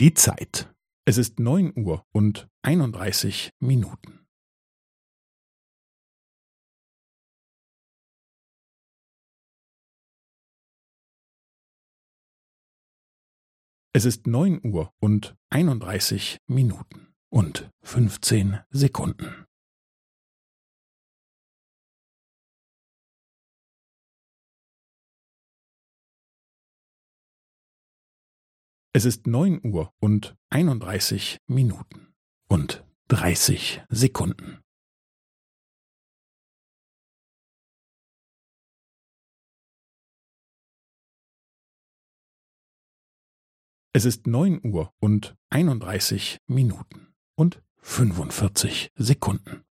Die Zeit. Es ist neun Uhr und einunddreißig Minuten. Es ist neun Uhr und einunddreißig Minuten und fünfzehn Sekunden. Es ist neun Uhr und einunddreißig Minuten und dreißig Sekunden. Es ist neun Uhr und einunddreißig Minuten und fünfundvierzig Sekunden.